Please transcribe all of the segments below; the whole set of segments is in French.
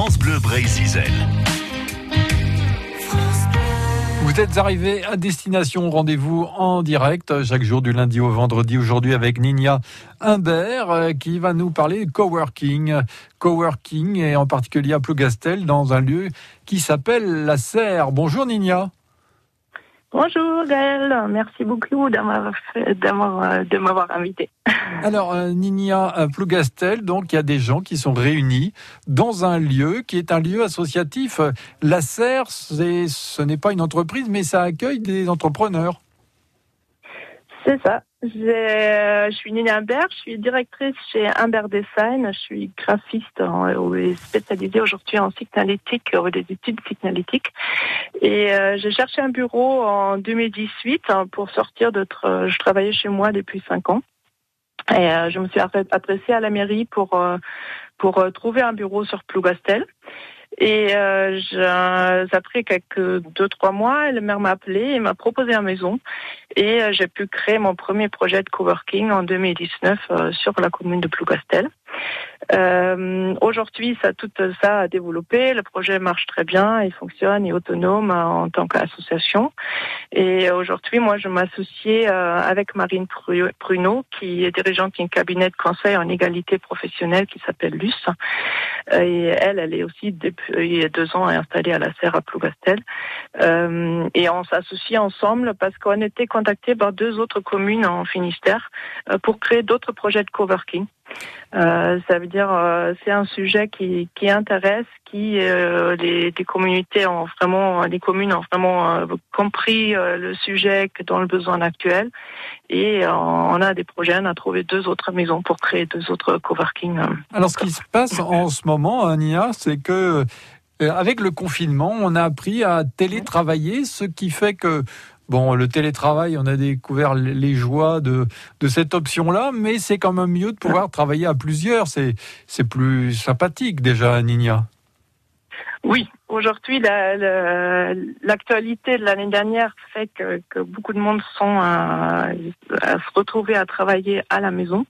France Bleu Brésil. Vous êtes arrivé à destination, rendez-vous en direct chaque jour du lundi au vendredi aujourd'hui avec Nina Humbert euh, qui va nous parler coworking. Coworking et en particulier à Plougastel dans un lieu qui s'appelle La Serre. Bonjour Nina. Bonjour Gaël, merci beaucoup d'avoir euh, de m'avoir invité. Alors euh, Ninia Plougastel, donc il y a des gens qui sont réunis dans un lieu qui est un lieu associatif. La Serre, ce n'est pas une entreprise, mais ça accueille des entrepreneurs. C'est ça. Euh, je suis Nina Humbert, je suis directrice chez Humbert Design, je suis graphiste et spécialisée aujourd'hui en psychanalytique, ou des études psychanalytiques. Et euh, j'ai cherché un bureau en 2018 hein, pour sortir de... Je travaillais chez moi depuis cinq ans. Et euh, je me suis adressée à la mairie pour, pour trouver un bureau sur Plougastel. Et euh, après quelques deux trois mois, le maire m'a appelé et m'a proposé une maison. Et euh, j'ai pu créer mon premier projet de coworking en 2019 euh, sur la commune de Plougastel. Euh, Aujourd'hui, ça tout ça a développé. Le projet marche très bien, il fonctionne, il est autonome en tant qu'association. Et aujourd'hui, moi, je m'associe euh, avec Marine Pruneau, qui est dirigeante d'un cabinet de conseil en égalité professionnelle qui s'appelle LUS. Et elle, elle est aussi depuis deux ans installée à la Serre à Plougastel. Euh, et on s'associe ensemble parce qu'on était contacté par deux autres communes en Finistère euh, pour créer d'autres projets de coworking. Euh, ça veut dire euh, c'est un sujet qui, qui intéresse, qui euh, les, les, communautés ont vraiment, les communes ont vraiment euh, compris le sujet que dans le besoin actuel. Et on a des projets, on a trouvé deux autres maisons pour créer deux autres coworking. Alors ce qui se passe en ce moment, Nia, c'est que avec le confinement, on a appris à télétravailler, ce qui fait que Bon, le télétravail, on a découvert les joies de, de cette option-là, mais c'est quand même mieux de pouvoir travailler à plusieurs. C'est, c'est plus sympathique déjà, Nina. Oui, aujourd'hui, l'actualité de l'année dernière fait que, que, beaucoup de monde sont à, se retrouver à travailler à la maison.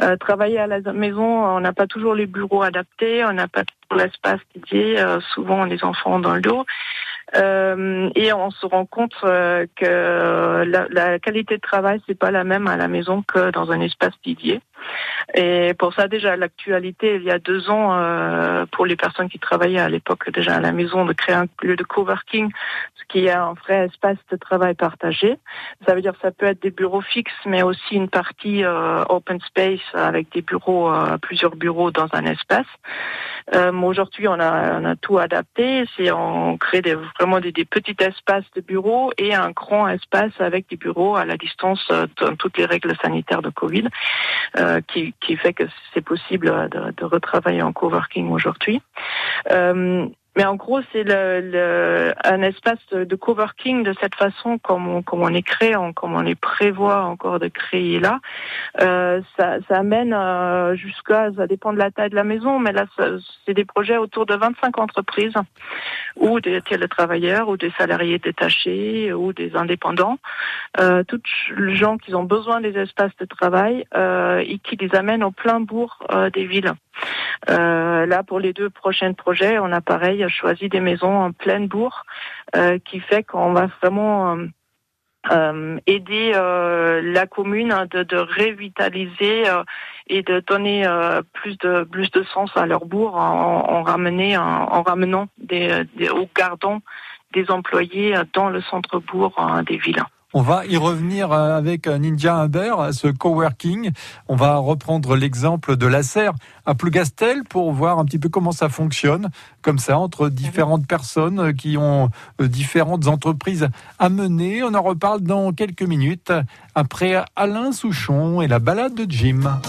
Euh, travailler à la maison, on n'a pas toujours les bureaux adaptés, on n'a pas toujours l'espace dédié, euh, souvent les enfants dans le dos. Euh, et on se rend compte euh, que la, qualité de travail c'est pas la même à la maison que dans un espace dédié. Et pour ça déjà l'actualité il y a deux ans euh, pour les personnes qui travaillaient à l'époque déjà à la maison de créer un lieu de coworking, ce qui est un vrai espace de travail partagé. Ça veut dire ça peut être des bureaux fixes mais aussi une partie open space avec des bureaux, plusieurs bureaux dans un espace. Aujourd'hui on a, on a tout adapté, c'est on crée des vraiment des, petits espaces de bureaux et un grand espace avec des bureaux à la distance euh, dans toutes les règles sanitaires de Covid, euh, qui, qui fait que c'est possible de, de, retravailler en coworking aujourd'hui. Euh, mais en gros, c'est le, le, un espace de coworking de cette façon, comme on, comme on est créé, comme on les prévoit encore de créer là. Euh, ça, ça amène euh, jusqu'à, ça dépend de la taille de la maison, mais là, c'est des projets autour de 25 entreprises, ou des télétravailleurs, ou des salariés détachés, ou des indépendants. Euh, toutes les gens qui ont besoin des espaces de travail euh, et qui les amènent au plein bourg euh, des villes. Euh, là, pour les deux prochains projets, on a pareil choisi des maisons en pleine bourg, euh, qui fait qu'on va vraiment euh, aider la commune de, de revitaliser et de donner plus de plus de sens à leur bourg en, en, en, ramenant des, des, ou gardant des employés dans le centre-bourg des villes. On va y revenir euh, avec Ninja Humbert, ce coworking. On va reprendre l'exemple de la serre à Plougastel pour voir un petit peu comment ça fonctionne, comme ça, entre différentes personnes qui ont euh, différentes entreprises à mener. On en reparle dans quelques minutes après Alain Souchon et la balade de Jim.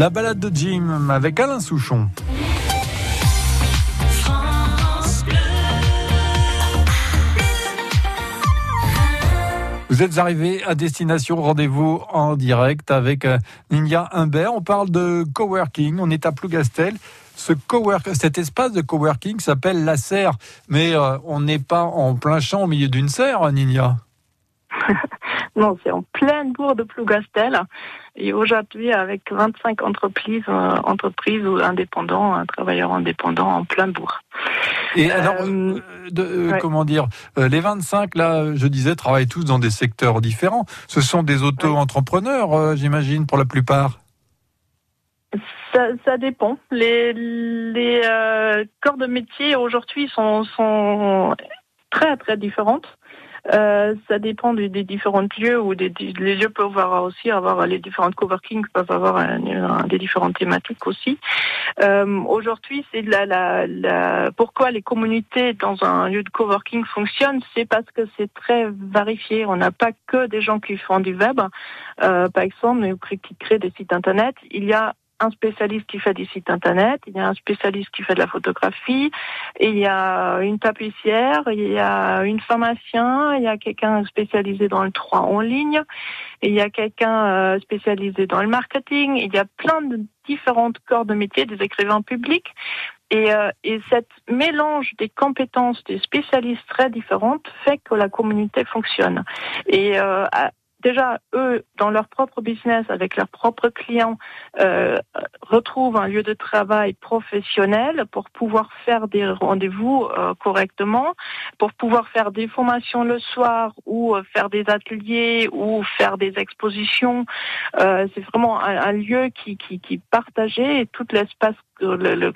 La balade de Jim avec Alain Souchon. Vous êtes arrivé à destination, rendez-vous en direct avec euh, Ninia Humbert. On parle de coworking, on est à Plougastel. Ce cowork, cet espace de coworking s'appelle la serre, mais euh, on n'est pas en plein champ au milieu d'une serre, Ninia. non, c'est en pleine bourg de Plougastel. Et aujourd'hui, avec 25 entreprises, euh, entreprises ou indépendants, un travailleur indépendant en plein bourg. Et alors, euh, euh, comment dire, les 25, là, je disais, travaillent tous dans des secteurs différents. Ce sont des auto-entrepreneurs, j'imagine, pour la plupart ça, ça, dépend. Les, les corps de métier aujourd'hui sont, sont très très différentes. Euh, ça dépend des, différents lieux où des, les lieux peuvent avoir aussi avoir les différentes coworking peuvent avoir des différentes thématiques aussi. Euh, Aujourd'hui, c'est la, la, la, pourquoi les communautés dans un lieu de coworking fonctionnent, c'est parce que c'est très vérifié. On n'a pas que des gens qui font du web, euh, par exemple, mais qui créent des sites internet. Il y a un spécialiste qui fait des sites internet, il y a un spécialiste qui fait de la photographie, il y a une tapissière, il y a une pharmacien, il y a quelqu'un spécialisé dans le 3 en ligne, il y a quelqu'un euh, spécialisé dans le marketing, il y a plein de différentes corps de métier, des écrivains publics. Et, euh, et cette mélange des compétences des spécialistes très différentes fait que la communauté fonctionne. Et euh, déjà, eux, dans leur propre business, avec leurs propres clients, euh, retrouvent un lieu de travail professionnel pour pouvoir faire des rendez-vous euh, correctement, pour pouvoir faire des formations le soir ou euh, faire des ateliers ou faire des expositions. C'est vraiment un, lieu qui, qui, qui partageait tout l'espace, le, le,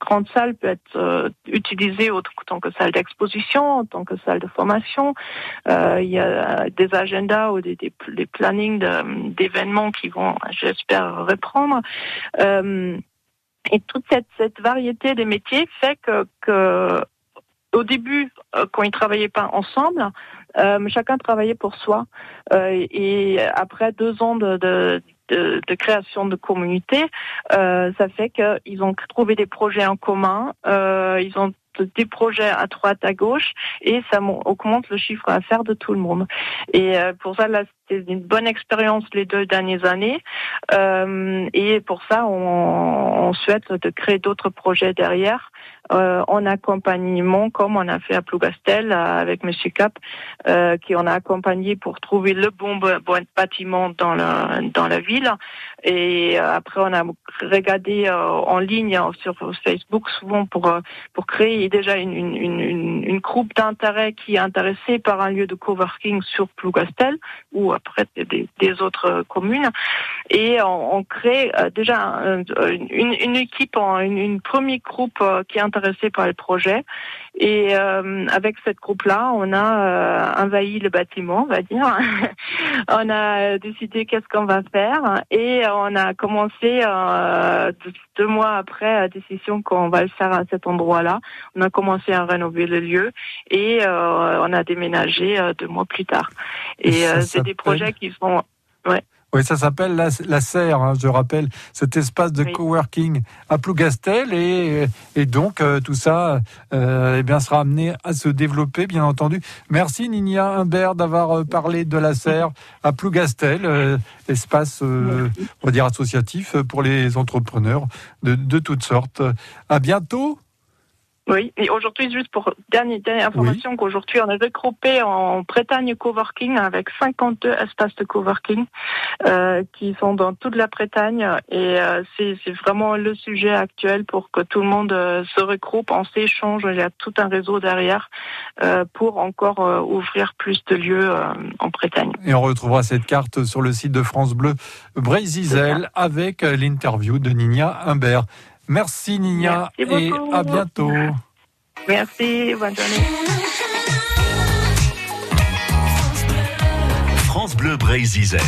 grande salle peut être euh, utilisée en tant que salle d'exposition, en tant que salle de formation. Euh, il y a des agendas ou des, des, des plannings d'événements qui vont, j'espère, reprendre. Euh, et toute cette, cette variété des métiers fait que, que au début, euh, quand ils travaillaient pas ensemble, euh, chacun travaillait pour soi. Euh, et après deux ans de, de de, création de communauté, euh, ça fait qu'ils ont trouvé des projets en commun, euh, ils ont des projets à droite, à gauche, et ça augmente le chiffre d'affaires de tout le monde. Et euh, pour ça, c'était une bonne expérience les deux dernières années. Euh, et pour ça, on, on souhaite de créer d'autres projets derrière euh, en accompagnement, comme on a fait à Plougastel euh, avec Monsieur Cap, euh, qui on a accompagné pour trouver le bon, bâtiment dans la dans la ville. Et euh, après, on a regardé euh, en ligne sur Facebook souvent pour pour créer déjà une une, une, une groupe d'intérêt qui est intéressé par un lieu de coworking sur Plougastel ou des, autres communes. Et on, crée déjà une, équipe, une, une premier groupe qui est intéressé par le projet. Et euh, avec cette groupe-là, on a euh, envahi le bâtiment, on va dire. on a décidé qu'est-ce qu'on va faire et on a commencé euh, deux mois après la décision qu'on va le faire à cet endroit-là. On a commencé à rénover le lieu et on a déménagé deux mois plus tard. Et c'est des projets qui sont ouais. Oui, ça s'appelle la, la Serre, hein, je rappelle, cet espace de coworking à Plougastel et, et donc euh, tout ça euh, eh bien, sera amené à se développer, bien entendu. Merci Ninia Humbert d'avoir euh, parlé de la Serre à Plougastel, euh, espace, on va dire, associatif pour les entrepreneurs de, de toutes sortes. À bientôt. Oui, et aujourd'hui, juste pour dernière, dernière information, qu'aujourd'hui, on est regroupé en Bretagne Coworking avec 52 espaces de coworking euh, qui sont dans toute la Bretagne. Et euh, c'est vraiment le sujet actuel pour que tout le monde euh, se regroupe, on s'échange. Il y a tout un réseau derrière pour encore ouvrir plus de lieux en Bretagne. Et on retrouvera cette carte sur le site de France Bleu Brésil avec l'interview de Nina Humbert. Merci Nina Merci et à bientôt. Merci, bonne journée. France Bleu Brésil.